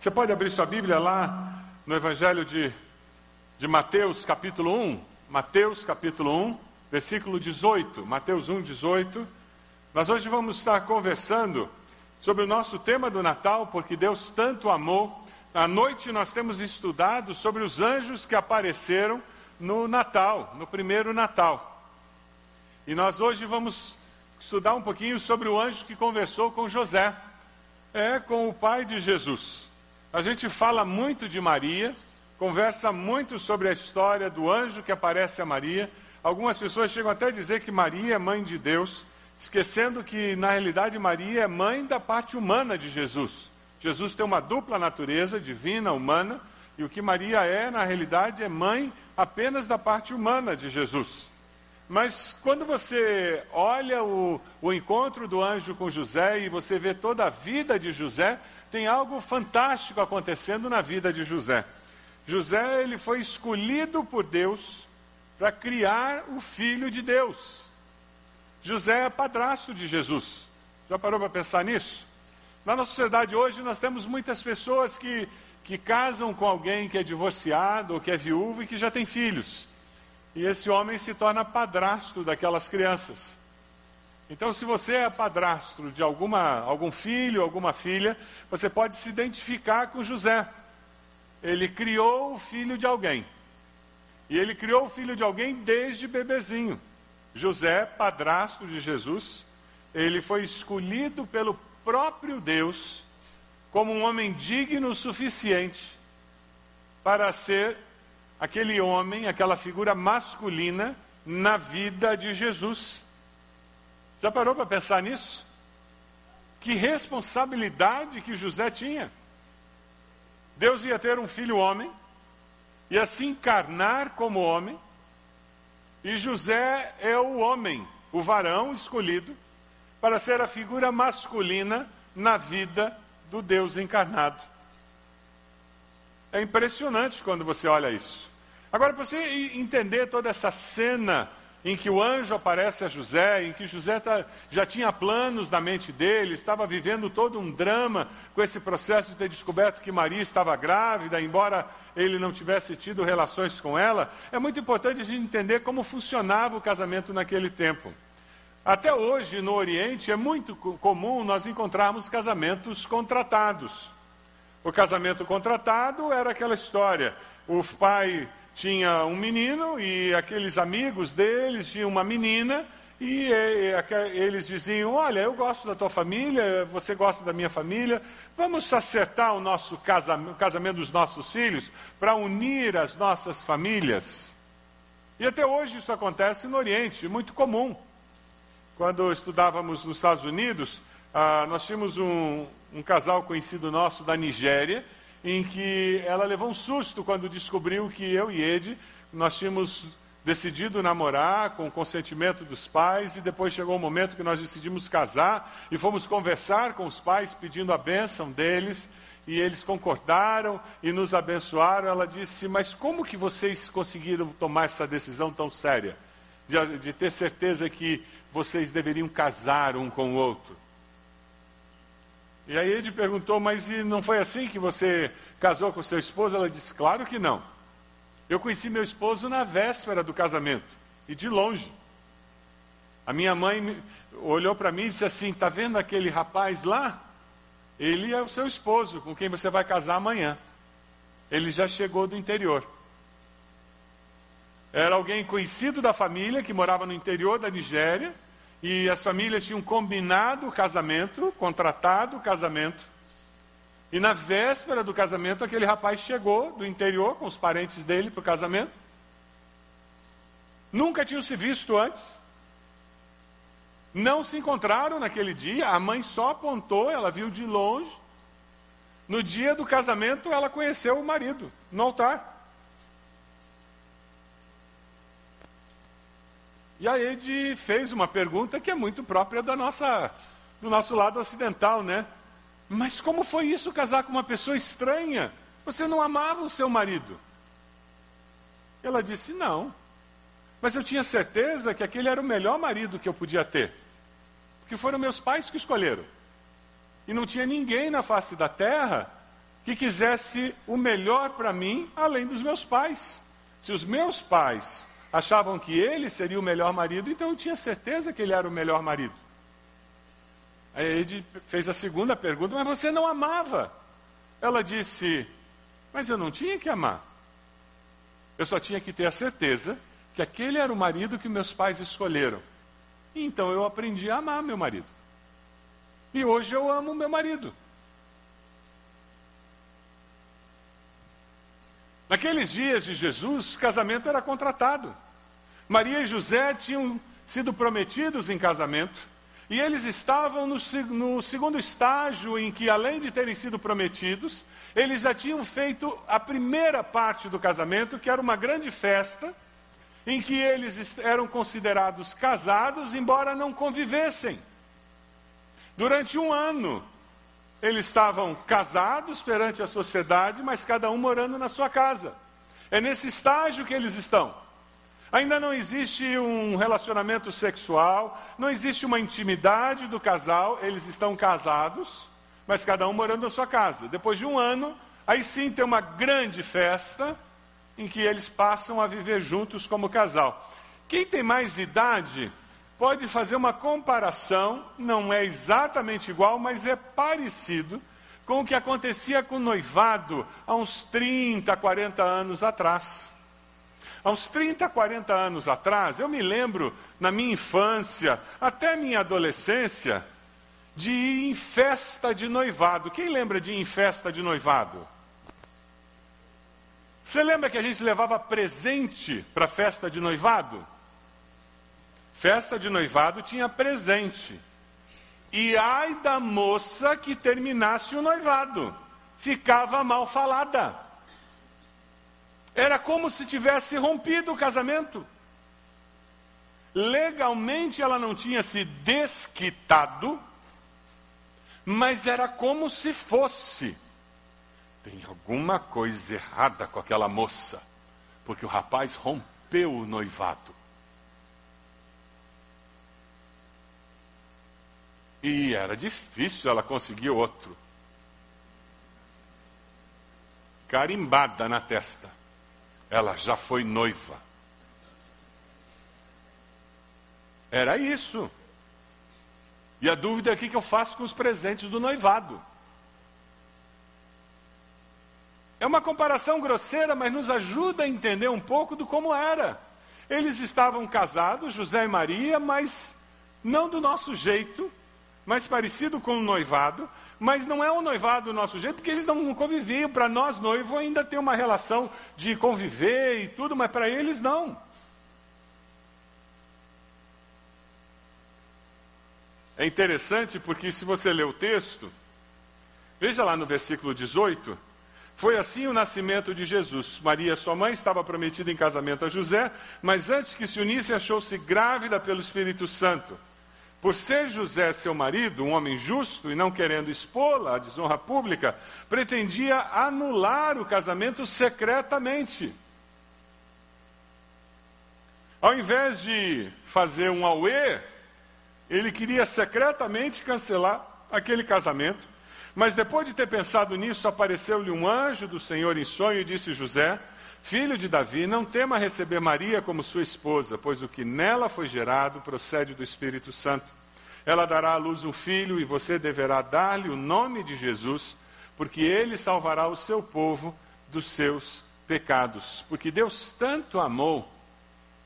Você pode abrir sua Bíblia lá no Evangelho de, de Mateus, capítulo 1. Mateus, capítulo 1, versículo 18. Mateus 1, 18. Nós hoje vamos estar conversando sobre o nosso tema do Natal, porque Deus tanto amou. À noite nós temos estudado sobre os anjos que apareceram no Natal, no primeiro Natal. E nós hoje vamos estudar um pouquinho sobre o anjo que conversou com José, é com o pai de Jesus. A gente fala muito de Maria, conversa muito sobre a história do anjo que aparece a Maria. Algumas pessoas chegam até a dizer que Maria é mãe de Deus, esquecendo que na realidade Maria é mãe da parte humana de Jesus. Jesus tem uma dupla natureza, divina, humana, e o que Maria é, na realidade, é mãe apenas da parte humana de Jesus. Mas quando você olha o, o encontro do anjo com José e você vê toda a vida de José, tem algo fantástico acontecendo na vida de José. José ele foi escolhido por Deus para criar o filho de Deus. José é padrasto de Jesus. Já parou para pensar nisso? Na nossa sociedade hoje nós temos muitas pessoas que, que casam com alguém que é divorciado ou que é viúvo e que já tem filhos. E esse homem se torna padrasto daquelas crianças. Então, se você é padrasto de alguma, algum filho, alguma filha, você pode se identificar com José. Ele criou o filho de alguém. E ele criou o filho de alguém desde bebezinho. José, padrasto de Jesus, ele foi escolhido pelo próprio Deus como um homem digno o suficiente para ser aquele homem, aquela figura masculina na vida de Jesus. Já parou para pensar nisso? Que responsabilidade que José tinha. Deus ia ter um filho homem, ia se encarnar como homem, e José é o homem, o varão escolhido, para ser a figura masculina na vida do Deus encarnado. É impressionante quando você olha isso. Agora, para você entender toda essa cena em que o anjo aparece a José, em que José tá, já tinha planos na mente dele, estava vivendo todo um drama com esse processo de ter descoberto que Maria estava grávida, embora ele não tivesse tido relações com ela, é muito importante a gente entender como funcionava o casamento naquele tempo. Até hoje, no Oriente, é muito comum nós encontrarmos casamentos contratados. O casamento contratado era aquela história: o pai tinha um menino e aqueles amigos deles tinham uma menina e, eles diziam: Olha, eu gosto da tua família, você gosta da minha família, vamos acertar o nosso casamento, o casamento dos nossos filhos para unir as nossas famílias. E até hoje isso acontece no Oriente, muito comum. Quando estudávamos nos Estados Unidos, ah, nós tínhamos um, um casal conhecido nosso da Nigéria em que ela levou um susto quando descobriu que eu e Ed, nós tínhamos decidido namorar com o consentimento dos pais e depois chegou o um momento que nós decidimos casar e fomos conversar com os pais pedindo a bênção deles e eles concordaram e nos abençoaram. Ela disse: Mas como que vocês conseguiram tomar essa decisão tão séria? De, de ter certeza que vocês deveriam casar um com o outro? E aí ele perguntou, mas não foi assim que você casou com seu esposo? Ela disse, claro que não. Eu conheci meu esposo na véspera do casamento, e de longe. A minha mãe olhou para mim e disse assim: Está vendo aquele rapaz lá? Ele é o seu esposo, com quem você vai casar amanhã. Ele já chegou do interior. Era alguém conhecido da família que morava no interior da Nigéria e as famílias tinham combinado o casamento, contratado o casamento. E na véspera do casamento, aquele rapaz chegou do interior com os parentes dele para o casamento. Nunca tinham se visto antes. Não se encontraram naquele dia. A mãe só apontou, ela viu de longe. No dia do casamento, ela conheceu o marido no altar. E a Ed fez uma pergunta que é muito própria da nossa, do nosso lado ocidental, né? Mas como foi isso casar com uma pessoa estranha? Você não amava o seu marido? Ela disse: Não. Mas eu tinha certeza que aquele era o melhor marido que eu podia ter. Porque foram meus pais que escolheram. E não tinha ninguém na face da terra que quisesse o melhor para mim, além dos meus pais. Se os meus pais achavam que ele seria o melhor marido, então eu tinha certeza que ele era o melhor marido. Aí ele fez a segunda pergunta, mas você não amava? Ela disse, mas eu não tinha que amar. Eu só tinha que ter a certeza que aquele era o marido que meus pais escolheram. Então eu aprendi a amar meu marido. E hoje eu amo meu marido. Naqueles dias de Jesus, casamento era contratado. Maria e José tinham sido prometidos em casamento. E eles estavam no, no, segundo estágio em que, além de terem sido prometidos, eles já tinham feito a primeira parte do casamento, que era uma grande festa, em que eles eram considerados casados, embora não convivessem. Durante um ano, eles estavam casados perante a sociedade, mas cada um morando na sua casa. É nesse estágio que eles estão. Ainda não existe um relacionamento sexual, não existe uma intimidade do casal, eles estão casados, mas cada um morando na sua casa. Depois de um ano, aí sim tem uma grande festa em que eles passam a viver juntos como casal. Quem tem mais idade pode fazer uma comparação, não é exatamente igual, mas é parecido com o que acontecia com o noivado há uns 30, 40 anos atrás. Há uns 30, 40 anos atrás, eu me lembro, na minha infância, até minha adolescência, de ir em festa de noivado. Quem lembra de ir em festa de noivado? Você lembra que a gente levava presente para a festa de noivado? Festa de noivado tinha presente. E ai da moça que terminasse o noivado, ficava mal falada. Era como se tivesse rompido o casamento. Legalmente ela não tinha se desquitado, mas era como se fosse. Tem alguma coisa errada com aquela moça, porque o rapaz rompeu o noivado. E era difícil ela conseguir outro. Carimbada na testa. Ela já foi noiva. Era isso. E a dúvida é o que eu faço com os presentes do noivado. É uma comparação grosseira, mas nos ajuda a entender um pouco do como era. Eles estavam casados, José e Maria, mas não do nosso jeito, mais parecido com um noivado, mas não é um noivado do nosso jeito, porque eles não conviviam. Para nós, noivo, ainda tem uma relação de conviver e tudo, mas para eles não. É interessante porque, se você ler o texto, veja lá no versículo 18. Foi assim o nascimento de Jesus. Maria, sua mãe, estava prometida em casamento a José, mas antes que se unisse, achou-se grávida pelo Espírito Santo. Por ser José seu marido, um homem justo e não querendo expô-la à desonra pública, pretendia anular o casamento secretamente. Ao invés de fazer um auê, ele queria secretamente cancelar aquele casamento. Mas depois de ter pensado nisso, apareceu-lhe um anjo do Senhor em sonho e disse: José, filho de Davi, não tema receber Maria como sua esposa, pois o que nela foi gerado procede do Espírito Santo. Ela dará à luz um filho e você deverá dar-lhe o nome de Jesus, porque ele salvará o seu povo dos seus pecados. Porque Deus tanto amou,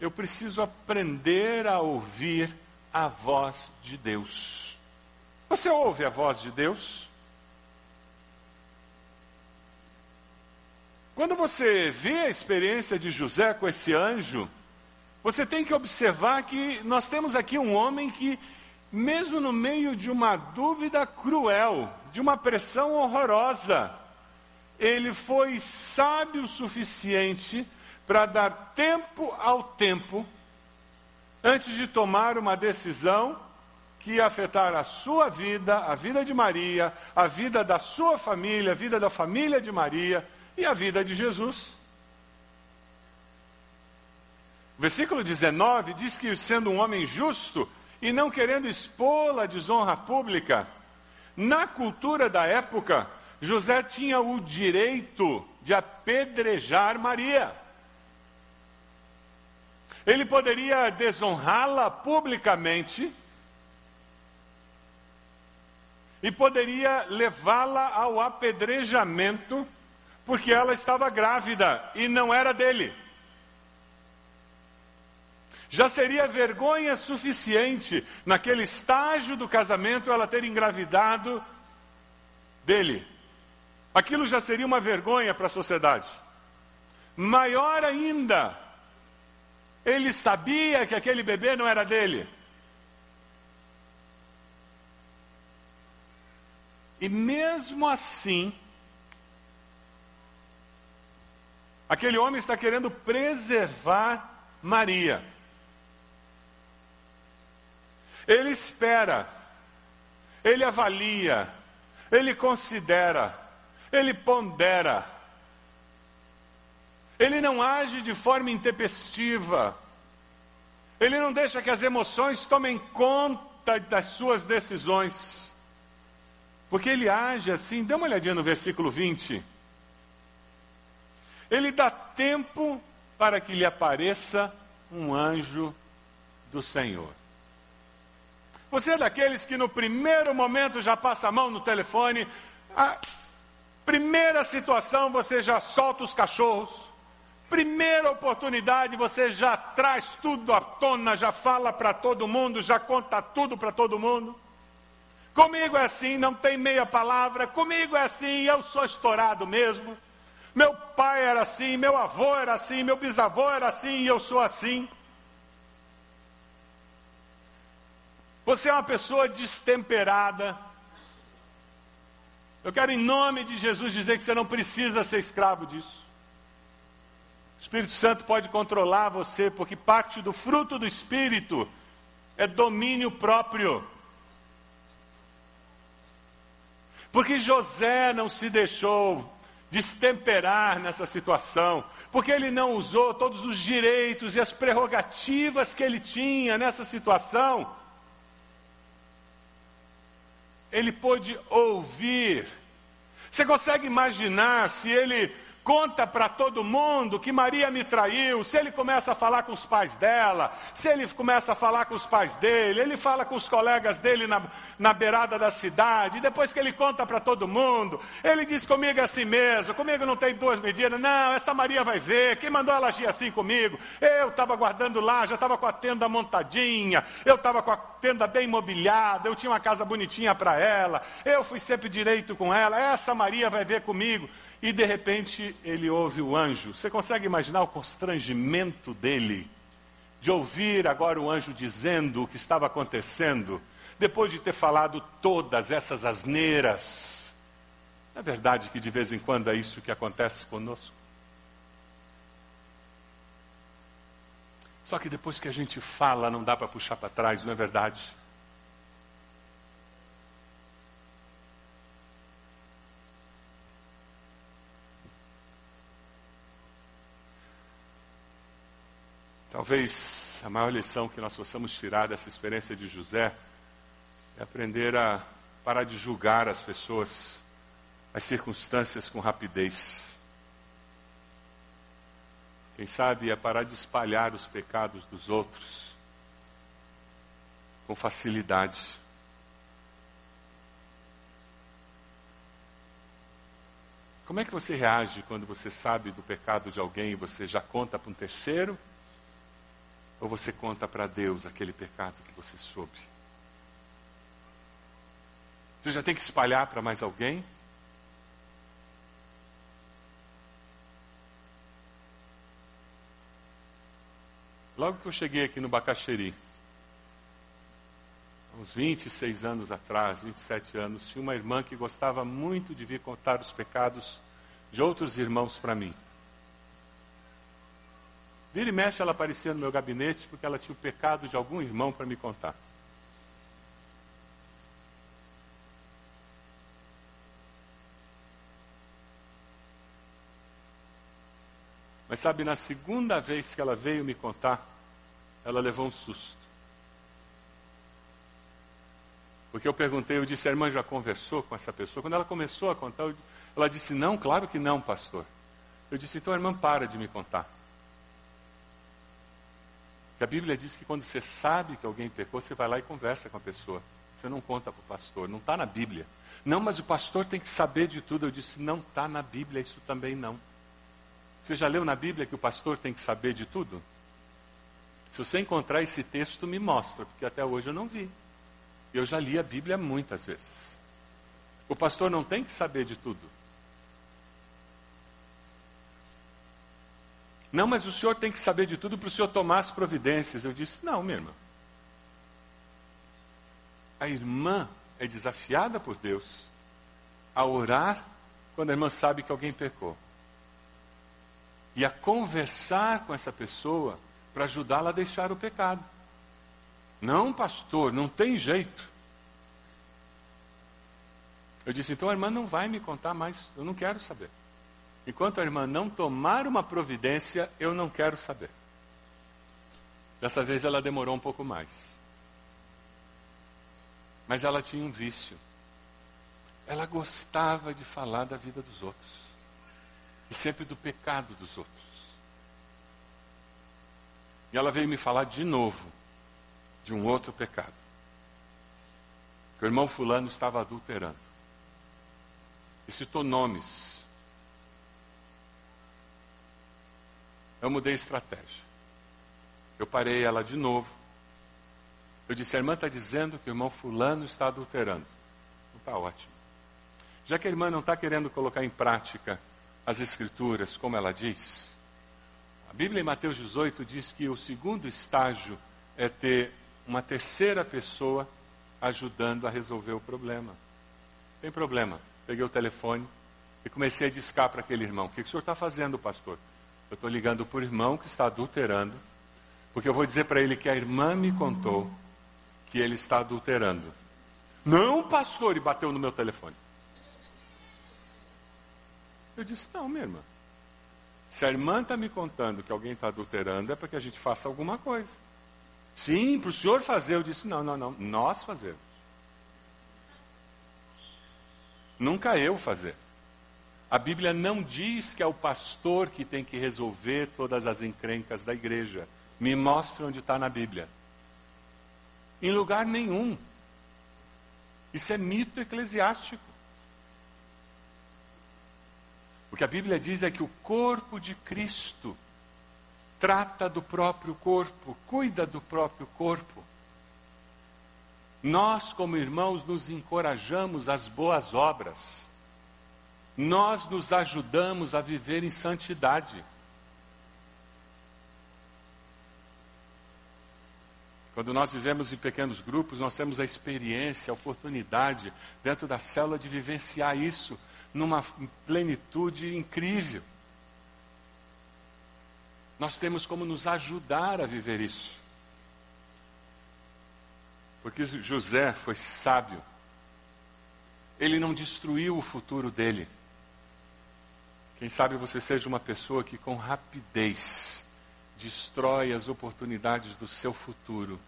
eu preciso aprender a ouvir a voz de Deus. Você ouve a voz de Deus? Quando você vê a experiência de José com esse anjo, você tem que observar que nós temos aqui um homem que, mesmo no meio de uma dúvida cruel, de uma pressão horrorosa, ele foi sábio o suficiente para dar tempo ao tempo, antes de tomar uma decisão que ia afetar a sua vida, a vida de Maria, a vida da sua família, a vida da família de Maria e a vida de Jesus. O versículo 19 diz que, sendo um homem justo e não querendo expô-la a desonra pública, na cultura da época, José tinha o direito de apedrejar Maria. Ele poderia desonrá-la publicamente e poderia levá-la ao apedrejamento, porque ela estava grávida e não era dele. Já seria vergonha suficiente, naquele estágio do casamento, ela ter engravidado dele. Aquilo já seria uma vergonha para a sociedade. Maior ainda, ele sabia que aquele bebê não era dele. E mesmo assim, aquele homem está querendo preservar Maria. Ele espera, ele avalia, ele considera, ele pondera. Ele não age de forma intempestiva. Ele não deixa que as emoções tomem conta das suas decisões. Porque ele age assim, dê uma olhadinha no versículo 20. Ele dá tempo para que lhe apareça um anjo do Senhor. Você é daqueles que no primeiro momento já passa a mão no telefone, a primeira situação você já solta os cachorros, primeira oportunidade você já traz tudo à tona, já fala para todo mundo, já conta tudo para todo mundo. Comigo é assim, não tem meia palavra, comigo é assim, eu sou estourado mesmo. Meu pai era assim, meu avô era assim, meu bisavô era assim e eu sou assim. Você é uma pessoa destemperada. Eu quero, em nome de Jesus, dizer que você não precisa ser escravo disso. O Espírito Santo pode controlar você, porque parte do fruto do Espírito é domínio próprio. Porque José não se deixou destemperar nessa situação, porque ele não usou todos os direitos e as prerrogativas que ele tinha nessa situação ele pôde ouvir. Você consegue imaginar se ele conta para todo mundo que Maria me traiu, se ele começa a falar com os pais dela, se ele começa a falar com os pais dele, ele fala com os colegas dele na, na beirada da cidade, depois que ele conta para todo mundo, ele diz comigo assim mesmo, comigo não tem duas medidas, não, essa Maria vai ver, quem mandou ela agir assim comigo? Eu estava guardando lá, já estava com a tenda montadinha, eu estava com a tenda bem mobiliada, eu tinha uma casa bonitinha para ela, eu fui sempre direito com ela, essa Maria vai ver comigo e de repente ele ouve o anjo. Você consegue imaginar o constrangimento dele de ouvir agora o anjo dizendo o que estava acontecendo, depois de ter falado todas essas asneiras? É verdade que de vez em quando é isso que acontece conosco. Só que depois que a gente fala, não dá para puxar para trás, não é verdade? Talvez a maior lição que nós possamos tirar dessa experiência de José é aprender a parar de julgar as pessoas, as circunstâncias com rapidez. Quem sabe é parar de espalhar os pecados dos outros com facilidade. Como é que você reage quando você sabe do pecado de alguém e você já conta para um terceiro? Ou você conta para Deus aquele pecado que você soube? Você já tem que espalhar para mais alguém? Logo que eu cheguei aqui no Bacaxeri, uns 26 anos atrás, 27 anos, tinha uma irmã que gostava muito de vir contar os pecados de outros irmãos para mim. Vira e mexe, ela aparecia no meu gabinete porque ela tinha o pecado de algum irmão para me contar. Mas sabe, na segunda vez que ela veio me contar, ela levou um susto. Porque eu perguntei, eu disse, a irmã já conversou com essa pessoa? Quando ela começou a contar, Ela disse: Não, claro que não, pastor. Eu disse: Então, irmã, para de me contar. Que a Bíblia diz que quando você sabe que alguém pecou, você vai lá e conversa com a pessoa. Você não conta para o pastor, não está na Bíblia. Não, mas o pastor tem que saber de tudo. Eu disse: Não está na Bíblia, isso também não. Você já leu na Bíblia que o pastor tem que saber de tudo? Se você encontrar esse texto, me mostra, porque até hoje eu não vi. Eu já li a Bíblia muitas vezes. O pastor não tem que saber de tudo. Não, mas o senhor tem que saber de tudo para o senhor tomar as providências. Eu disse: Não, minha irmã. A irmã é desafiada por Deus a orar quando a irmã sabe que alguém pecou. E a conversar com essa pessoa para ajudá-la a deixar o pecado. Não, pastor, não tem jeito. Eu disse, então a irmã não vai me contar mais, eu não quero saber. Enquanto a irmã não tomar uma providência, eu não quero saber. Dessa vez ela demorou um pouco mais. Mas ela tinha um vício. Ela gostava de falar da vida dos outros. E sempre do pecado dos outros. E ela veio me falar de novo de um outro pecado. Que o irmão fulano estava adulterando. E citou nomes Eu mudei estratégia. Eu parei ela de novo. Eu disse: a irmã está dizendo que o irmão Fulano está adulterando. Está ótimo. Já que a irmã não está querendo colocar em prática as Escrituras, como ela diz, a Bíblia em Mateus 18 diz que o segundo estágio é ter uma terceira pessoa ajudando a resolver o problema. Tem problema. Peguei o telefone e comecei a discar para aquele irmão: O que o senhor está fazendo, pastor? Eu estou ligando para o irmão que está adulterando, porque eu vou dizer para ele que a irmã me contou que ele está adulterando. Não, pastor, e bateu no meu telefone. Eu disse: Não, minha irmã. Se a irmã está me contando que alguém está adulterando, é para que a gente faça alguma coisa. Sim, para o senhor fazer. Eu disse: Não, não, não. Nós fazemos. Nunca eu fazer. A Bíblia não diz que é o pastor que tem que resolver todas as encrencas da igreja. Me mostre onde está na Bíblia. Em lugar nenhum. Isso é mito eclesiástico. O que a Bíblia diz é que o corpo de Cristo trata do próprio corpo, cuida do próprio corpo. Nós, como irmãos, nos encorajamos às boas obras nós nos ajudamos a viver em santidade. Quando nós vivemos em pequenos grupos, nós temos a experiência, a oportunidade, dentro da célula, de vivenciar isso numa plenitude incrível. Nós temos como nos ajudar a viver isso. Porque José foi sábio. Ele não destruiu o futuro dele. Quem sabe você seja uma pessoa que com rapidez destrói as oportunidades do seu futuro.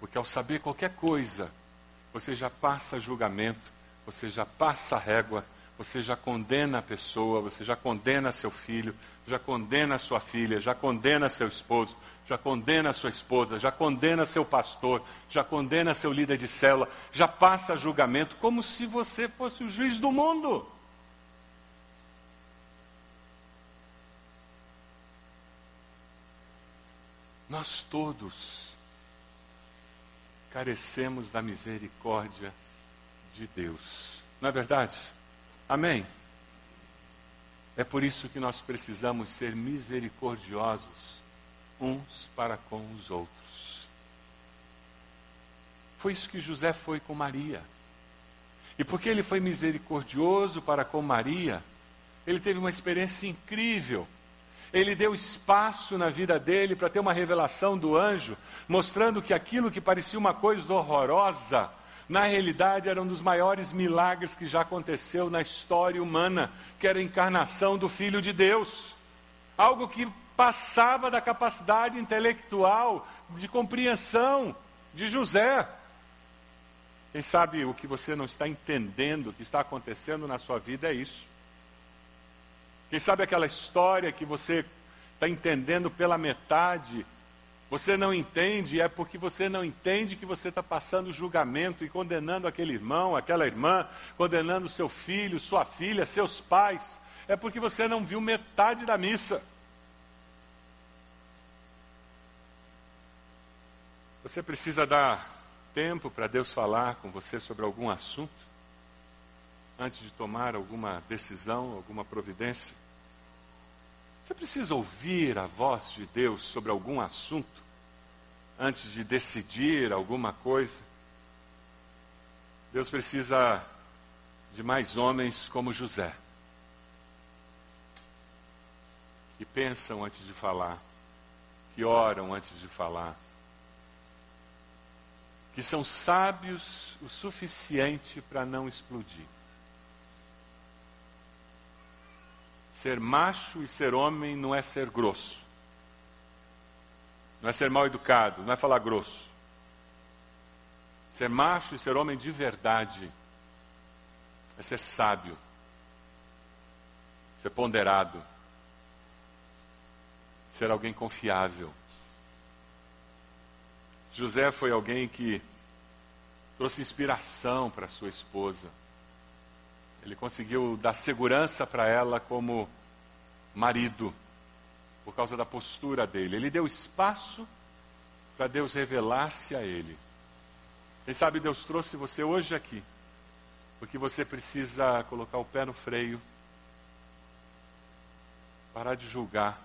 Porque ao saber qualquer coisa, você já passa julgamento, você já passa régua, você já condena a pessoa, você já condena seu filho, já condena sua filha, já condena seu esposo, já condena sua esposa, já condena seu pastor, já condena seu líder de célula, já passa julgamento como se você fosse o juiz do mundo. Nós todos carecemos da misericórdia de Deus. Não é verdade? Amém? É por isso que nós precisamos ser misericordiosos uns para com os outros. Foi isso que José foi com Maria. E porque ele foi misericordioso para com Maria, ele teve uma experiência incrível ele deu espaço na vida dele para ter uma revelação do anjo, mostrando que aquilo que parecia uma coisa horrorosa, na realidade era um dos maiores milagres que já aconteceu na história humana, que era a encarnação do Filho de Deus. Algo que passava da capacidade intelectual, de compreensão de José. Quem sabe o que você não está entendendo, o que está acontecendo na sua vida é isso. Quem sabe aquela história que você está entendendo pela metade, você não entende, é porque você não entende que você está passando julgamento e condenando aquele irmão, aquela irmã, condenando seu filho, sua filha, seus pais. É porque você não viu metade da missa. Você precisa dar tempo para Deus falar com você sobre algum assunto, antes de tomar alguma decisão, alguma providência. Você precisa ouvir a voz de Deus sobre algum assunto, antes de decidir alguma coisa. Deus precisa de mais homens como José, que pensam antes de falar, que oram antes de falar que são sábios o suficiente para não explodir. Ser macho e ser homem não é ser grosso. Não é ser mal educado, não é falar grosso. Ser macho e ser homem de verdade é ser sábio, ser ponderado, ser alguém confiável. José foi alguém que trouxe inspiração para sua esposa. Ele conseguiu dar segurança para ela como marido, por causa da postura dele. Ele deu espaço para Deus revelar-se a ele. Quem sabe Deus trouxe você hoje aqui, porque você precisa colocar o pé no freio, parar de julgar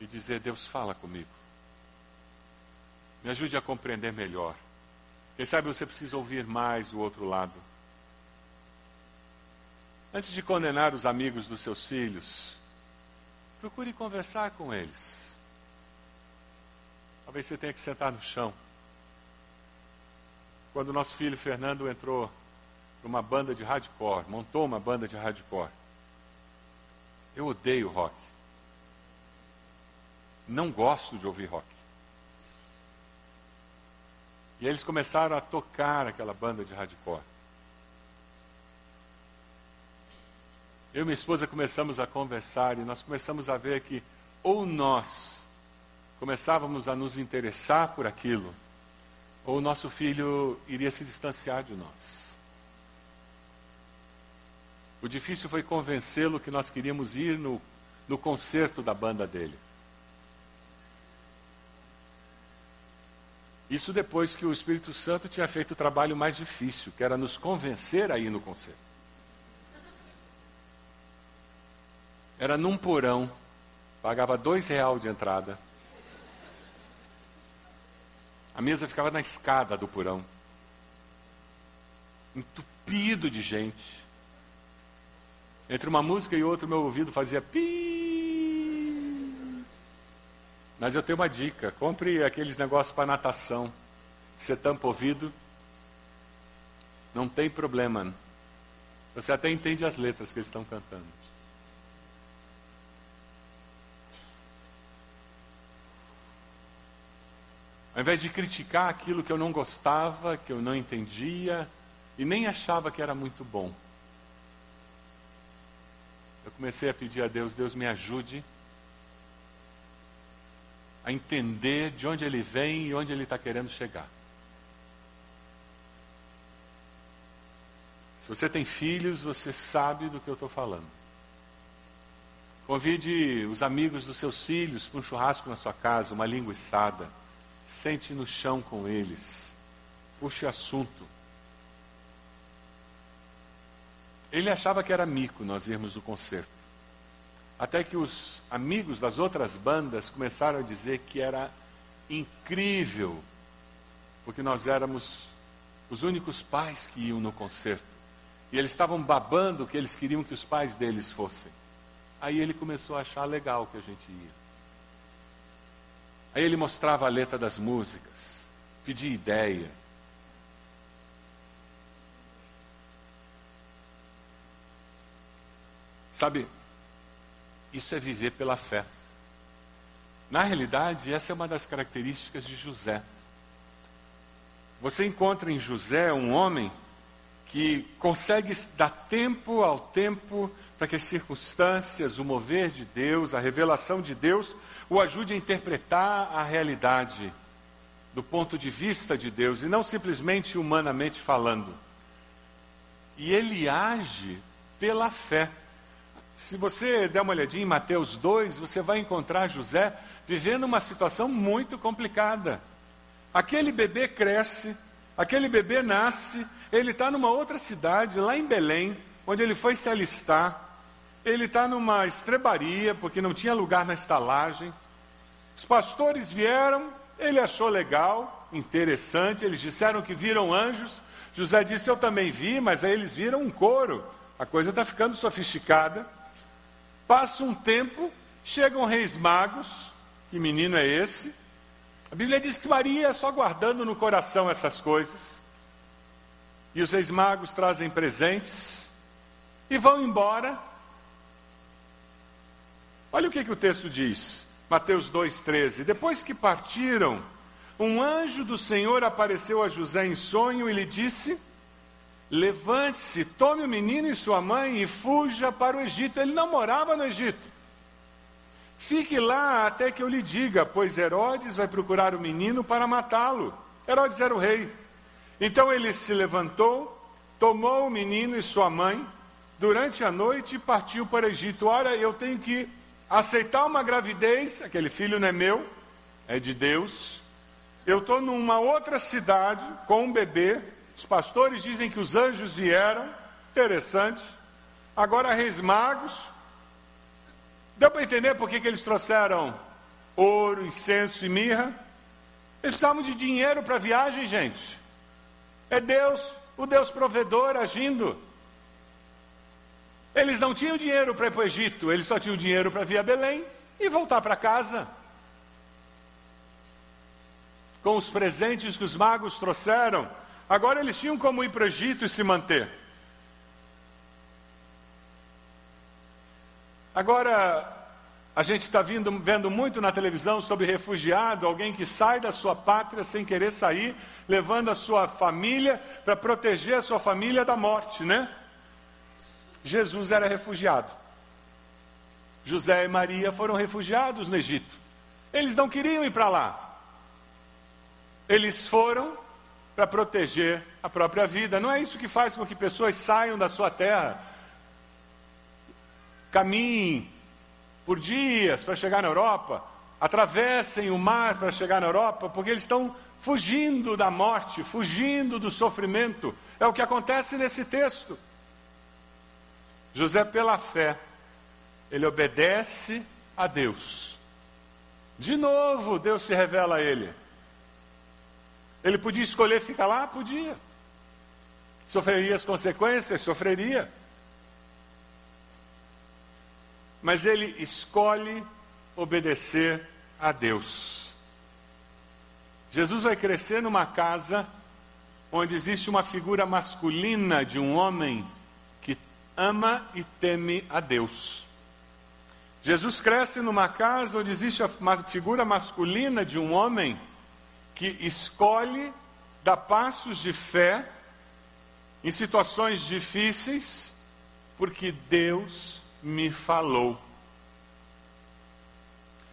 e dizer: Deus fala comigo. Me ajude a compreender melhor. Quem sabe você precisa ouvir mais o outro lado. Antes de condenar os amigos dos seus filhos, procure conversar com eles. Talvez você tenha que sentar no chão. Quando nosso filho Fernando entrou para uma banda de hardcore, montou uma banda de hardcore. Eu odeio rock. Não gosto de ouvir rock. E eles começaram a tocar aquela banda de hardcore. Eu e minha esposa começamos a conversar e nós começamos a ver que ou nós começávamos a nos interessar por aquilo, ou o nosso filho iria se distanciar de nós. O difícil foi convencê-lo que nós queríamos ir no, no concerto da banda dele. Isso depois que o Espírito Santo tinha feito o trabalho mais difícil, que era nos convencer a ir no concerto. Era num porão, pagava dois real de entrada. A mesa ficava na escada do porão, entupido de gente. Entre uma música e outra, meu ouvido fazia pi mas eu tenho uma dica: compre aqueles negócios para natação. Você tampa o ouvido, não tem problema. Você até entende as letras que eles estão cantando. Ao invés de criticar aquilo que eu não gostava, que eu não entendia e nem achava que era muito bom, eu comecei a pedir a Deus: Deus me ajude a entender de onde ele vem e onde ele está querendo chegar. Se você tem filhos, você sabe do que eu estou falando. Convide os amigos dos seus filhos para um churrasco na sua casa, uma linguiçada. Sente no chão com eles. Puxe assunto. Ele achava que era mico nós irmos no concerto. Até que os amigos das outras bandas começaram a dizer que era incrível, porque nós éramos os únicos pais que iam no concerto. E eles estavam babando que eles queriam que os pais deles fossem. Aí ele começou a achar legal que a gente ia. Aí ele mostrava a letra das músicas, pedia ideia. Sabe, isso é viver pela fé. Na realidade, essa é uma das características de José. você encontra em José um homem que consegue dar tempo ao tempo para que as circunstâncias, o mover de Deus, a revelação de Deus, o ajude a interpretar a realidade do ponto de vista de Deus e não simplesmente humanamente falando. E ele age pela fé. Se você der uma olhadinha em Mateus 2, você vai encontrar José vivendo uma situação muito complicada. Aquele bebê cresce, aquele bebê nasce, ele está numa outra cidade, lá em Belém, onde ele foi se alistar. Ele está numa estrebaria, porque não tinha lugar na estalagem. Os pastores vieram, ele achou legal, interessante, eles disseram que viram anjos. José disse: Eu também vi, mas aí eles viram um coro. A coisa está ficando sofisticada. Passa um tempo, chegam reis magos. Que menino é esse? A Bíblia diz que Maria só guardando no coração essas coisas. E os reis magos trazem presentes e vão embora. Olha o que, que o texto diz, Mateus 2,13. Depois que partiram, um anjo do Senhor apareceu a José em sonho e lhe disse: Levante-se, tome o menino e sua mãe e fuja para o Egito. Ele não morava no Egito. Fique lá até que eu lhe diga, pois Herodes vai procurar o menino para matá-lo. Herodes era o rei. Então ele se levantou, tomou o menino e sua mãe durante a noite e partiu para o Egito. Ora, eu tenho que aceitar uma gravidez, aquele filho não é meu, é de Deus. Eu estou numa outra cidade com um bebê. Os pastores dizem que os anjos vieram, interessante. Agora, reis magos, Deu para entender por que, eles trouxeram ouro, incenso e mirra? Eles precisavam de dinheiro para viagem, gente. É Deus, o Deus provedor agindo. Eles não tinham dinheiro para ir para o Egito, eles só tinham dinheiro para vir a Belém e voltar para casa. Com os presentes que os magos trouxeram, agora eles tinham como ir para o Egito e se manter. Agora, a gente está vendo muito na televisão sobre refugiado, alguém que sai da sua pátria sem querer sair, levando a sua família para proteger a sua família da morte, né? Jesus era refugiado. José e Maria foram refugiados no Egito. Eles não queriam ir para lá. Eles foram para proteger a própria vida. Não é isso que faz com que pessoas saiam da sua terra caminhem por dias para chegar na Europa, atravessem o mar para chegar na Europa, porque eles estão fugindo da morte, fugindo do sofrimento. É o que acontece nesse texto. José, pela fé, ele obedece a Deus. De novo, Deus se revela a ele. Ele podia escolher ficar lá? Podia. Sofreria as consequências? Sofreria. mas ele escolhe obedecer a Deus. Jesus vai crescer numa casa onde existe uma figura masculina de um homem ama e teme a Deus. Jesus cresce numa casa onde existe uma figura masculina de um homem que escolhe dar passos de fé em situações difíceis, porque Deus me falou.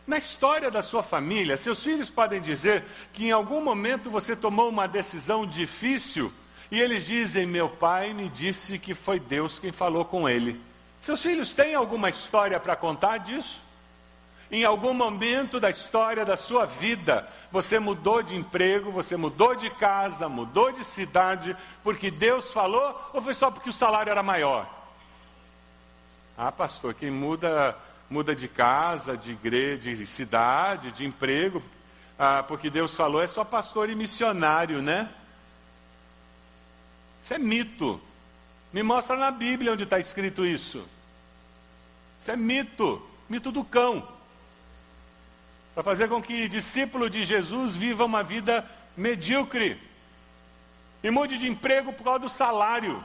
Na história da sua família, seus filhos podem dizer que em algum momento você tomou uma decisão difícil e eles dizem: Meu pai me disse que foi Deus quem falou com ele. Seus filhos têm alguma história para contar disso? Em algum momento da história da sua vida, você mudou de emprego, você mudou de casa, mudou de cidade, porque Deus falou, ou foi só porque o salário era maior? Ah, pastor, quem muda, muda de casa, de igreja, de cidade, de emprego, ah, porque Deus falou, é só pastor e missionário, né? Isso é mito. Me mostra na Bíblia onde está escrito isso. Isso é mito, mito do cão. Para fazer com que discípulo de Jesus viva uma vida medíocre e mude de emprego por causa do salário.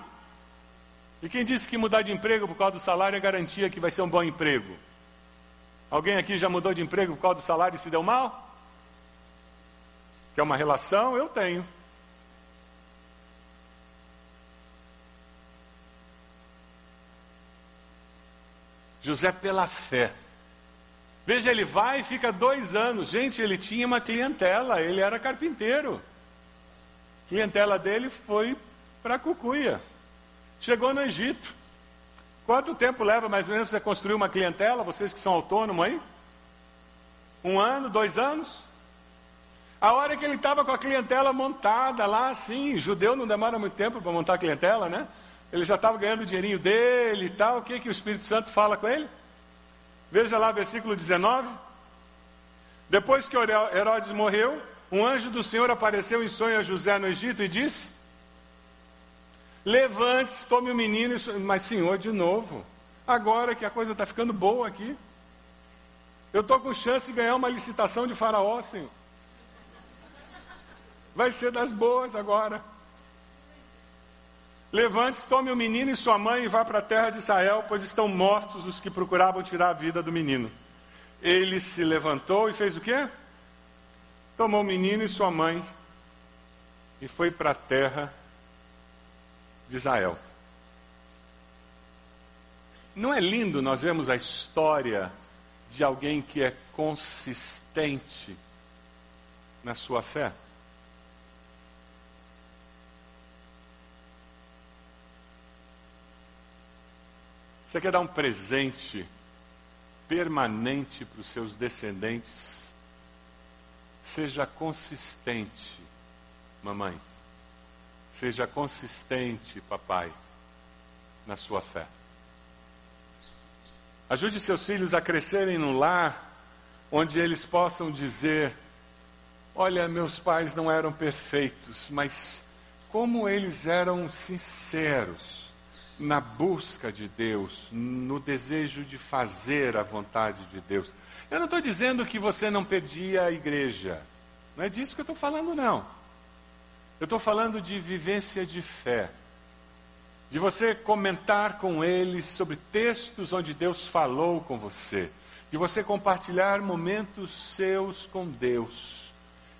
E quem disse que mudar de emprego por causa do salário é garantia que vai ser um bom emprego? Alguém aqui já mudou de emprego por causa do salário e se deu mal? Quer uma relação? Eu tenho. José pela fé. Veja, ele vai e fica dois anos. Gente, ele tinha uma clientela, ele era carpinteiro. A clientela dele foi para Cucuia. Chegou no Egito. Quanto tempo leva mais ou menos você construir uma clientela? Vocês que são autônomos aí? Um ano, dois anos? A hora que ele estava com a clientela montada lá, assim, judeu não demora muito tempo para montar a clientela, né? Ele já estava ganhando o dinheirinho dele e tal. O que, que o Espírito Santo fala com ele? Veja lá, versículo 19. Depois que Herodes morreu, um anjo do Senhor apareceu em sonho a José no Egito e disse: Levante-se, tome o menino. Mas, Senhor, de novo, agora que a coisa está ficando boa aqui, eu estou com chance de ganhar uma licitação de Faraó, Senhor. Vai ser das boas agora. Levante-se, tome o menino e sua mãe e vá para a terra de Israel, pois estão mortos os que procuravam tirar a vida do menino. Ele se levantou e fez o quê? Tomou o menino e sua mãe e foi para a terra de Israel. Não é lindo nós vemos a história de alguém que é consistente na sua fé? Você quer dar um presente permanente para os seus descendentes? Seja consistente, mamãe. Seja consistente, papai, na sua fé. Ajude seus filhos a crescerem num lar onde eles possam dizer: Olha, meus pais não eram perfeitos, mas como eles eram sinceros na busca de Deus, no desejo de fazer a vontade de Deus. Eu não estou dizendo que você não perdia a igreja. Não é disso que eu estou falando, não. Eu estou falando de vivência de fé. De você comentar com eles sobre textos onde Deus falou com você. De você compartilhar momentos seus com Deus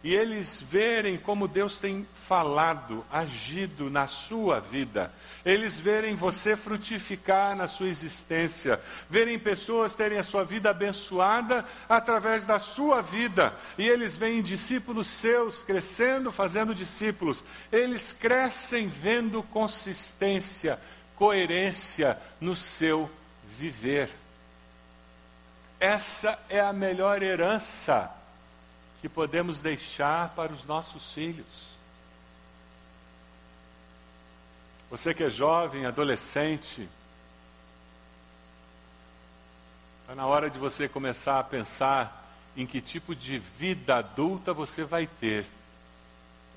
e eles verem como Deus tem falado, agido na sua vida, eles verem você frutificar na sua existência, verem pessoas terem a sua vida abençoada através da sua vida, e eles veem discípulos seus crescendo, fazendo discípulos, eles crescem vendo consistência, coerência no seu viver. Essa é a melhor herança que podemos deixar para os nossos filhos. Você que é jovem, adolescente, está na hora de você começar a pensar em que tipo de vida adulta você vai ter.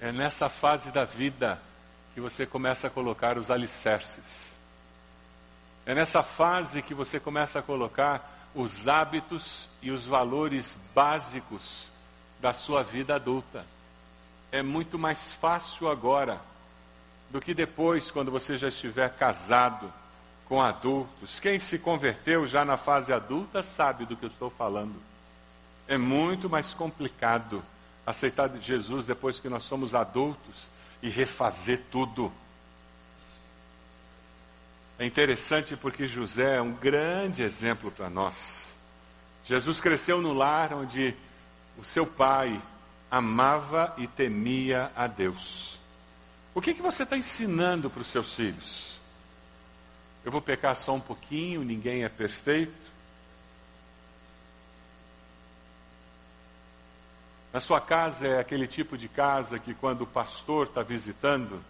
É nessa fase da vida que você começa a colocar os alicerces. É nessa fase que você começa a colocar os hábitos e os valores básicos da sua vida adulta. É muito mais fácil agora do que depois, quando você já estiver casado com adultos. Quem se converteu já na fase adulta sabe do que eu estou falando. É muito mais complicado aceitar Jesus depois que nós somos adultos e refazer tudo. É interessante porque José é um grande exemplo para nós. Jesus cresceu no lar onde o seu pai amava e temia a Deus. O que, que você está ensinando para os seus filhos? Eu vou pecar só um pouquinho, ninguém é perfeito. Na sua casa é aquele tipo de casa que quando o pastor está visitando,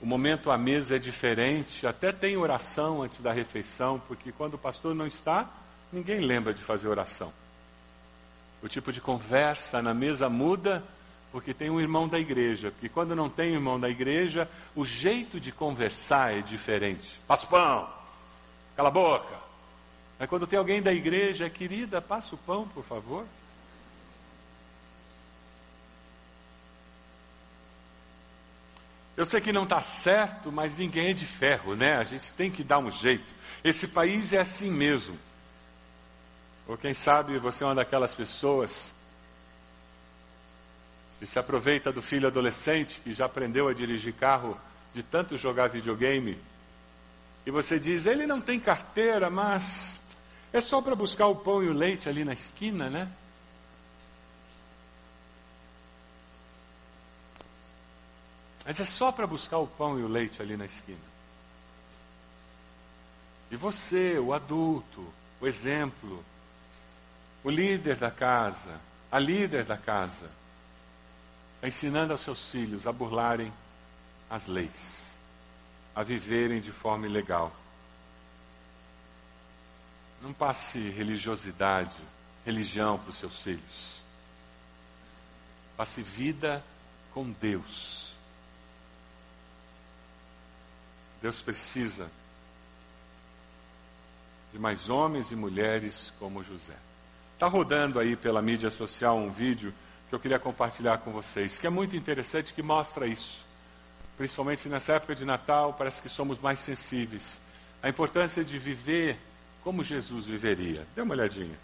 o momento à mesa é diferente, até tem oração antes da refeição, porque quando o pastor não está, ninguém lembra de fazer oração. O tipo de conversa na mesa muda porque tem um irmão da igreja. Porque quando não tem irmão da igreja, o jeito de conversar é diferente. Passa o pão, cala a boca. Mas quando tem alguém da igreja, querida, passa o pão, por favor. Eu sei que não está certo, mas ninguém é de ferro, né? A gente tem que dar um jeito. Esse país é assim mesmo. Ou quem sabe você é uma daquelas pessoas que se aproveita do filho adolescente que já aprendeu a dirigir carro de tanto jogar videogame. e você diz: ele não tem carteira, mas é só para buscar o pão e o leite ali na esquina, né? Mas é só para buscar o pão e o leite ali na esquina. E você, o adulto, o exemplo, o líder da casa, a líder da casa, ensinando aos seus filhos a burlarem as leis, a viverem de forma ilegal. Não passe religiosidade, religião para os seus filhos. Passe vida com Deus. Deus precisa de mais homens e mulheres como José. Está rodando aí pela mídia social um vídeo que eu queria compartilhar com vocês, que é muito interessante, que mostra isso. Principalmente nessa época de Natal, parece que somos mais sensíveis. A importância de viver como Jesus viveria. Dê uma olhadinha.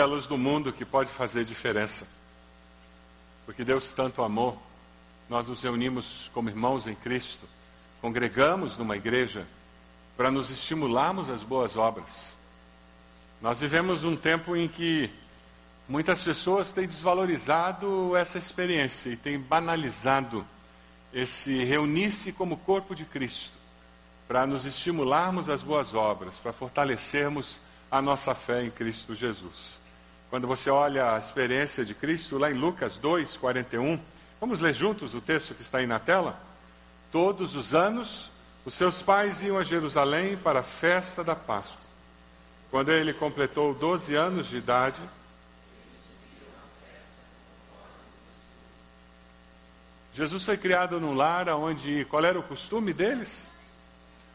Luz do mundo que pode fazer diferença. Porque Deus tanto amou, nós nos reunimos como irmãos em Cristo, congregamos numa igreja para nos estimularmos às boas obras. Nós vivemos um tempo em que muitas pessoas têm desvalorizado essa experiência e têm banalizado esse reunir-se como corpo de Cristo, para nos estimularmos às boas obras, para fortalecermos a nossa fé em Cristo Jesus. Quando você olha a experiência de Cristo, lá em Lucas 2, 41, vamos ler juntos o texto que está aí na tela? Todos os anos, os seus pais iam a Jerusalém para a festa da Páscoa. Quando ele completou 12 anos de idade, Jesus foi criado num lar onde qual era o costume deles?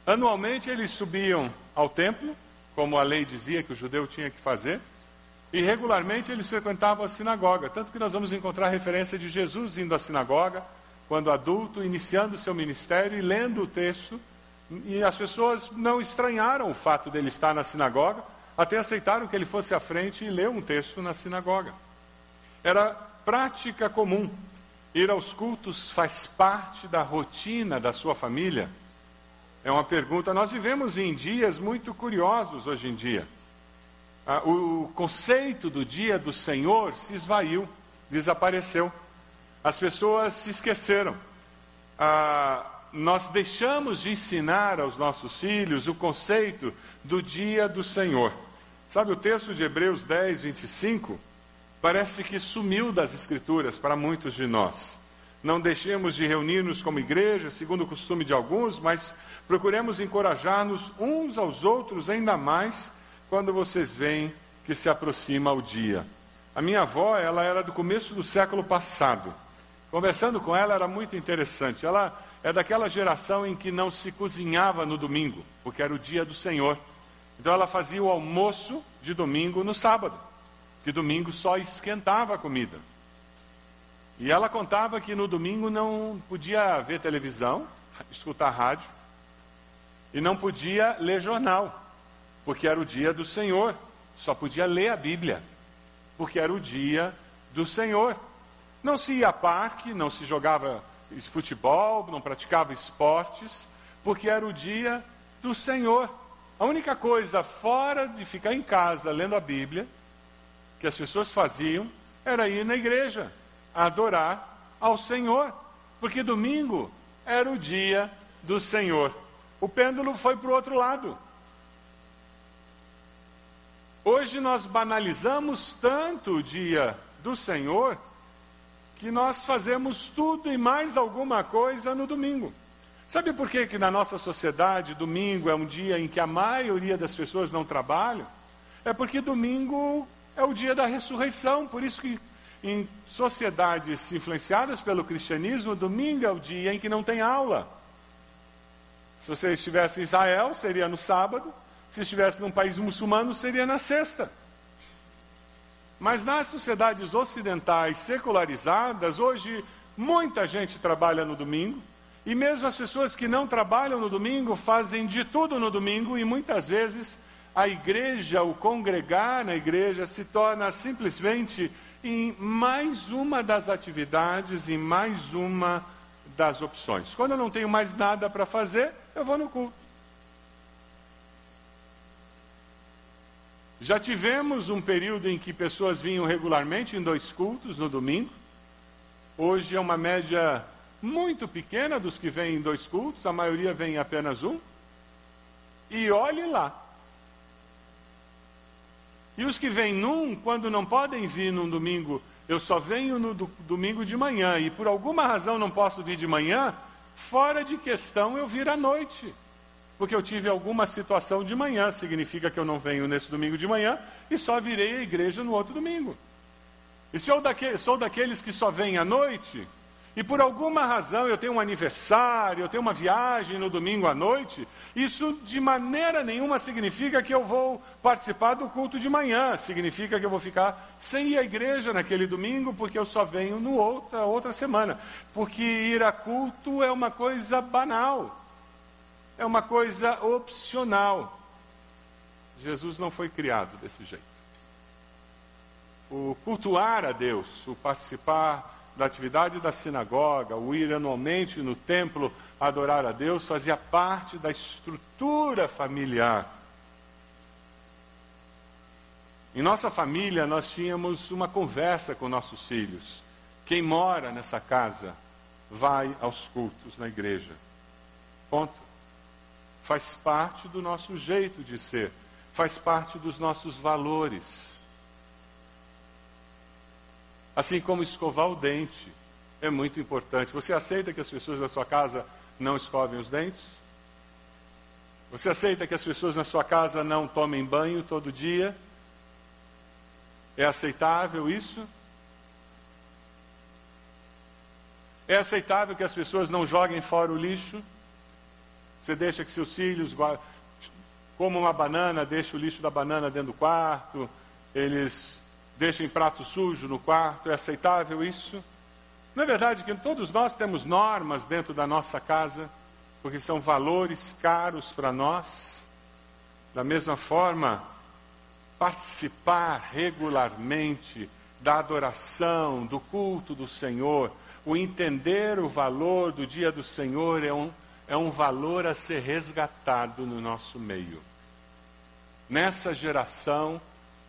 Anualmente eles subiam ao templo, como a lei dizia que o judeu tinha que fazer. E regularmente eles frequentavam a sinagoga, tanto que nós vamos encontrar referência de Jesus indo à sinagoga, quando adulto, iniciando seu ministério e lendo o texto. E as pessoas não estranharam o fato dele estar na sinagoga, até aceitaram que ele fosse à frente e ler um texto na sinagoga. Era prática comum. Ir aos cultos faz parte da rotina da sua família. É uma pergunta. Nós vivemos em dias muito curiosos hoje em dia. Ah, o conceito do dia do Senhor se esvaiu, desapareceu. As pessoas se esqueceram. Ah, nós deixamos de ensinar aos nossos filhos o conceito do dia do Senhor. Sabe o texto de Hebreus 10, 25? Parece que sumiu das Escrituras para muitos de nós. Não deixemos de reunir-nos como igreja, segundo o costume de alguns, mas procuremos encorajar-nos uns aos outros ainda mais quando vocês veem que se aproxima o dia. A minha avó, ela era do começo do século passado. Conversando com ela era muito interessante. Ela é daquela geração em que não se cozinhava no domingo, porque era o dia do Senhor. Então ela fazia o almoço de domingo no sábado, que domingo só esquentava a comida. E ela contava que no domingo não podia ver televisão, escutar rádio, e não podia ler jornal, porque era o dia do Senhor. Só podia ler a Bíblia, porque era o dia do Senhor. Não se ia a parque, não se jogava futebol, não praticava esportes, porque era o dia do Senhor. A única coisa fora de ficar em casa lendo a Bíblia, que as pessoas faziam, era ir na igreja, adorar ao Senhor, porque domingo era o dia do Senhor. O pêndulo foi para o outro lado. Hoje nós banalizamos tanto o dia do Senhor que nós fazemos tudo e mais alguma coisa no domingo. Sabe por que, que na nossa sociedade domingo é um dia em que a maioria das pessoas não trabalham? É porque domingo é o dia da ressurreição, por isso que em sociedades influenciadas pelo cristianismo, domingo é o dia em que não tem aula. Se você estivesse em Israel, seria no sábado. Se estivesse num país muçulmano, seria na sexta. Mas nas sociedades ocidentais secularizadas, hoje muita gente trabalha no domingo, e mesmo as pessoas que não trabalham no domingo fazem de tudo no domingo, e muitas vezes a igreja, o congregar na igreja, se torna simplesmente em mais uma das atividades, em mais uma das opções. Quando eu não tenho mais nada para fazer, eu vou no culto. Já tivemos um período em que pessoas vinham regularmente em dois cultos no domingo. Hoje é uma média muito pequena dos que vêm em dois cultos, a maioria vem em apenas um. E olhe lá. E os que vêm num, quando não podem vir num domingo, eu só venho no do, domingo de manhã e por alguma razão não posso vir de manhã, fora de questão eu vir à noite porque eu tive alguma situação de manhã, significa que eu não venho nesse domingo de manhã e só virei à igreja no outro domingo. E se eu daque, sou daqueles que só vêm à noite, e por alguma razão eu tenho um aniversário, eu tenho uma viagem no domingo à noite, isso de maneira nenhuma significa que eu vou participar do culto de manhã, significa que eu vou ficar sem ir à igreja naquele domingo, porque eu só venho no outra, outra semana. Porque ir a culto é uma coisa banal é uma coisa opcional. Jesus não foi criado desse jeito. O cultuar a Deus, o participar da atividade da sinagoga, o ir anualmente no templo adorar a Deus, fazia parte da estrutura familiar. Em nossa família, nós tínhamos uma conversa com nossos filhos. Quem mora nessa casa vai aos cultos na igreja. Ponto faz parte do nosso jeito de ser, faz parte dos nossos valores. Assim como escovar o dente é muito importante. Você aceita que as pessoas na sua casa não escovem os dentes? Você aceita que as pessoas na sua casa não tomem banho todo dia? É aceitável isso? É aceitável que as pessoas não joguem fora o lixo? Você deixa que seus filhos comam uma banana, deixa o lixo da banana dentro do quarto, eles deixam prato sujo no quarto, é aceitável isso? Não é verdade que todos nós temos normas dentro da nossa casa, porque são valores caros para nós? Da mesma forma, participar regularmente da adoração, do culto do Senhor, o entender o valor do dia do Senhor é um é um valor a ser resgatado no nosso meio. Nessa geração,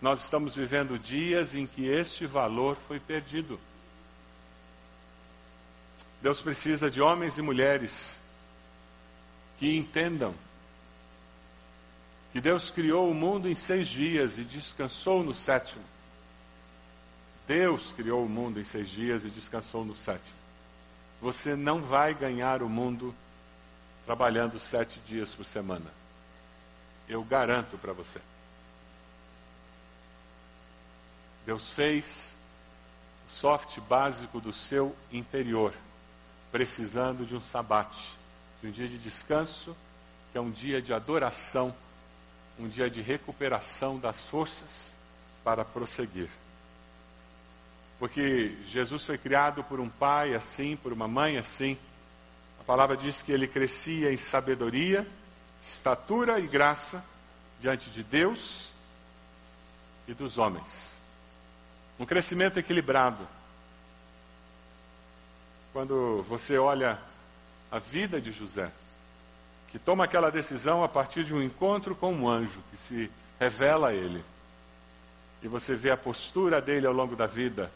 nós estamos vivendo dias em que este valor foi perdido. Deus precisa de homens e mulheres que entendam que Deus criou o mundo em seis dias e descansou no sétimo. Deus criou o mundo em seis dias e descansou no sétimo. Você não vai ganhar o mundo trabalhando sete dias por semana. Eu garanto para você. Deus fez o soft básico do seu interior, precisando de um sabate, de um dia de descanso, que é um dia de adoração, um dia de recuperação das forças para prosseguir. Porque Jesus foi criado por um pai assim, por uma mãe assim. Palavra diz que ele crescia em sabedoria, estatura e graça diante de Deus e dos homens. Um crescimento equilibrado. Quando você olha a vida de José, que toma aquela decisão a partir de um encontro com um anjo que se revela a ele, e você vê a postura dele ao longo da vida,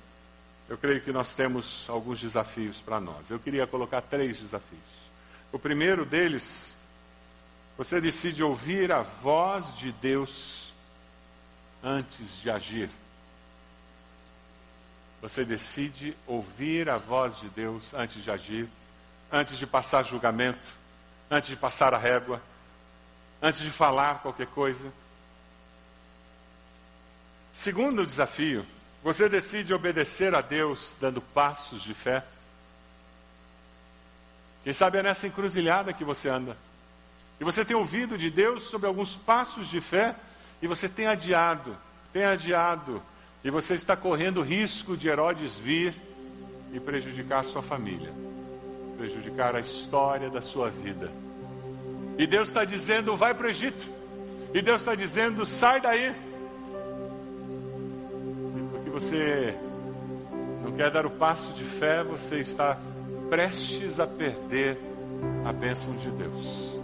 eu creio que nós temos alguns desafios para nós. Eu queria colocar três desafios. O primeiro deles você decide ouvir a voz de Deus antes de agir. Você decide ouvir a voz de Deus antes de agir, antes de passar julgamento, antes de passar a régua, antes de falar qualquer coisa. Segundo desafio, você decide obedecer a Deus dando passos de fé. Quem sabe é nessa encruzilhada que você anda. E você tem ouvido de Deus sobre alguns passos de fé e você tem adiado, tem adiado, e você está correndo o risco de Herodes vir e prejudicar sua família, prejudicar a história da sua vida. E Deus está dizendo: vai para o Egito. E Deus está dizendo: sai daí. Você não quer dar o passo de fé, você está prestes a perder a bênção de Deus.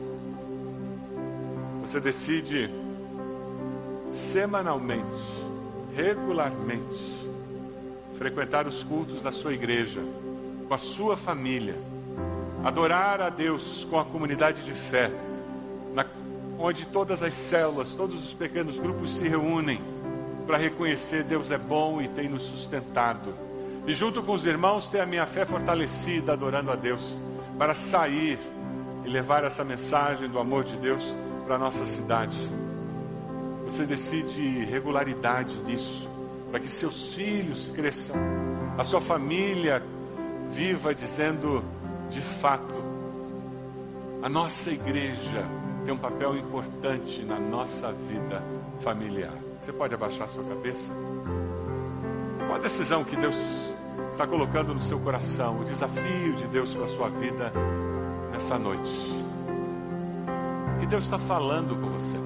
Você decide semanalmente, regularmente, frequentar os cultos da sua igreja, com a sua família, adorar a Deus com a comunidade de fé, na, onde todas as células, todos os pequenos grupos se reúnem para reconhecer Deus é bom e tem nos sustentado. E junto com os irmãos ter a minha fé fortalecida, adorando a Deus, para sair e levar essa mensagem do amor de Deus para a nossa cidade. Você decide regularidade nisso, para que seus filhos cresçam, a sua família viva dizendo de fato, a nossa igreja tem um papel importante na nossa vida familiar. Você pode abaixar sua cabeça? Qual a decisão que Deus está colocando no seu coração? O desafio de Deus para a sua vida nessa noite? que Deus está falando com você.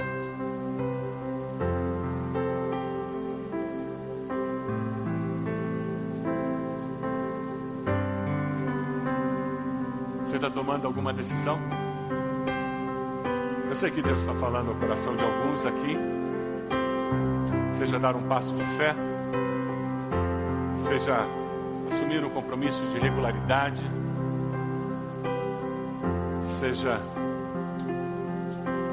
Você está tomando alguma decisão? Eu sei que Deus está falando ao coração de alguns aqui. Seja dar um passo de fé, seja assumir um compromisso de regularidade, seja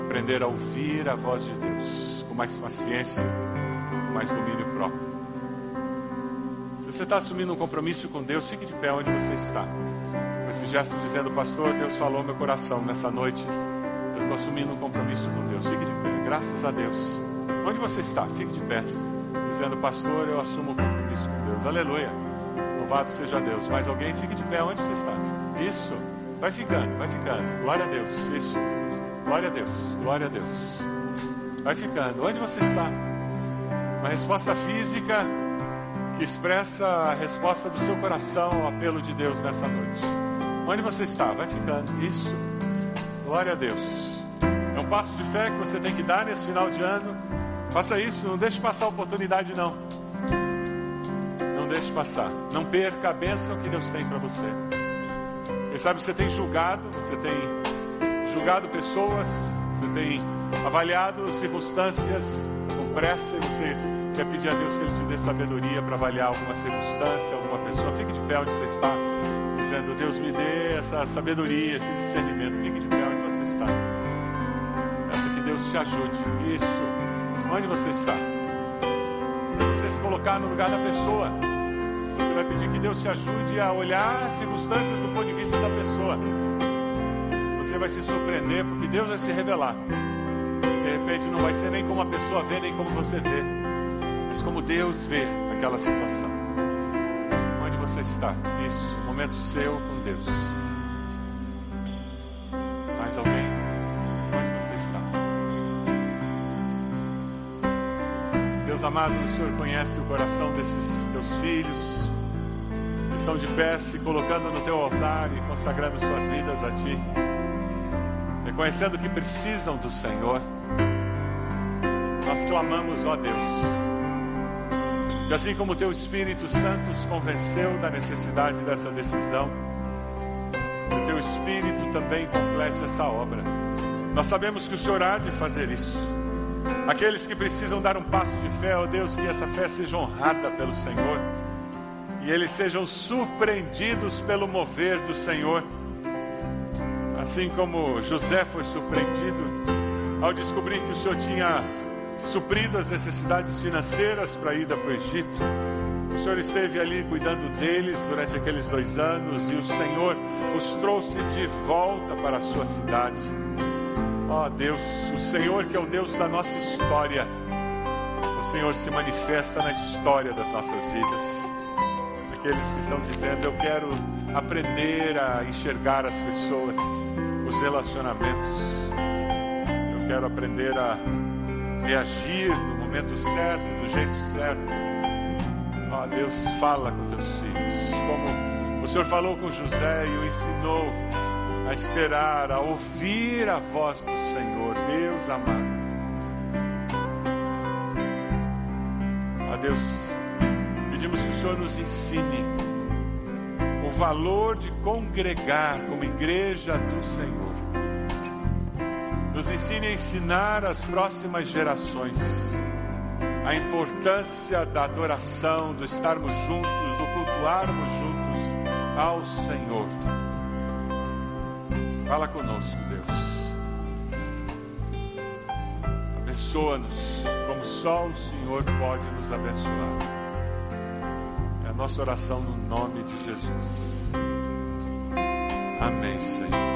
aprender a ouvir a voz de Deus com mais paciência, com mais domínio próprio. Se você está assumindo um compromisso com Deus, fique de pé onde você está. Com esse gesto dizendo, pastor, Deus falou meu coração nessa noite. Eu estou assumindo um compromisso com Deus. Fique de pé, graças a Deus. Onde você está? Fique de pé. Dizendo, pastor, eu assumo um compromisso com Deus. Aleluia. Louvado seja Deus. Mais alguém? Fique de pé onde você está. Isso. Vai ficando, vai ficando. Glória a Deus. Isso. Glória a Deus, glória a Deus. Vai ficando. Onde você está? Uma resposta física que expressa a resposta do seu coração ao apelo de Deus nessa noite. Onde você está? Vai ficando. Isso. Glória a Deus. É um passo de fé que você tem que dar nesse final de ano. Faça isso, não deixe passar a oportunidade, não. Não deixe passar. Não perca a bênção que Deus tem para você. Quem sabe você tem julgado, você tem julgado pessoas, você tem avaliado circunstâncias com pressa e você quer pedir a Deus que Ele te dê sabedoria para avaliar alguma circunstância, alguma pessoa. Fique de pé onde você está, dizendo: Deus me dê essa sabedoria, esse discernimento. Fique de pé onde você está. Peça que Deus te ajude. Isso. Onde você está? Você se colocar no lugar da pessoa. Você vai pedir que Deus te ajude a olhar as circunstâncias do ponto de vista da pessoa. Você vai se surpreender porque Deus vai se revelar. De repente não vai ser nem como a pessoa vê, nem como você vê, mas como Deus vê aquela situação. Onde você está? Isso, momento seu com Deus. Mais alguém? Amado, o Senhor conhece o coração desses teus filhos que estão de pé, se colocando no teu altar e consagrando suas vidas a Ti, reconhecendo que precisam do Senhor. Nós clamamos, ó Deus, que assim como Teu Espírito Santo os convenceu da necessidade dessa decisão, que o Teu Espírito também complete essa obra. Nós sabemos que o Senhor há de fazer isso. Aqueles que precisam dar um passo de fé, ó Deus, que essa fé seja honrada pelo Senhor e eles sejam surpreendidos pelo mover do Senhor. Assim como José foi surpreendido ao descobrir que o Senhor tinha suprido as necessidades financeiras para a ida para o Egito. O Senhor esteve ali cuidando deles durante aqueles dois anos e o Senhor os trouxe de volta para a sua cidade. Ó oh, Deus, o Senhor que é o Deus da nossa história, o Senhor se manifesta na história das nossas vidas. Aqueles que estão dizendo, eu quero aprender a enxergar as pessoas, os relacionamentos. Eu quero aprender a reagir no momento certo, do jeito certo. Ó oh, Deus, fala com teus filhos, como o Senhor falou com José e o ensinou a esperar, a ouvir a voz do Senhor, Deus amado. Ó Deus, pedimos que o Senhor nos ensine o valor de congregar como igreja do Senhor. Nos ensine a ensinar as próximas gerações a importância da adoração, do estarmos juntos, do cultuarmos juntos ao Senhor. Fala conosco, Deus. Abençoa-nos como só o Senhor pode nos abençoar. É a nossa oração no nome de Jesus. Amém, Senhor.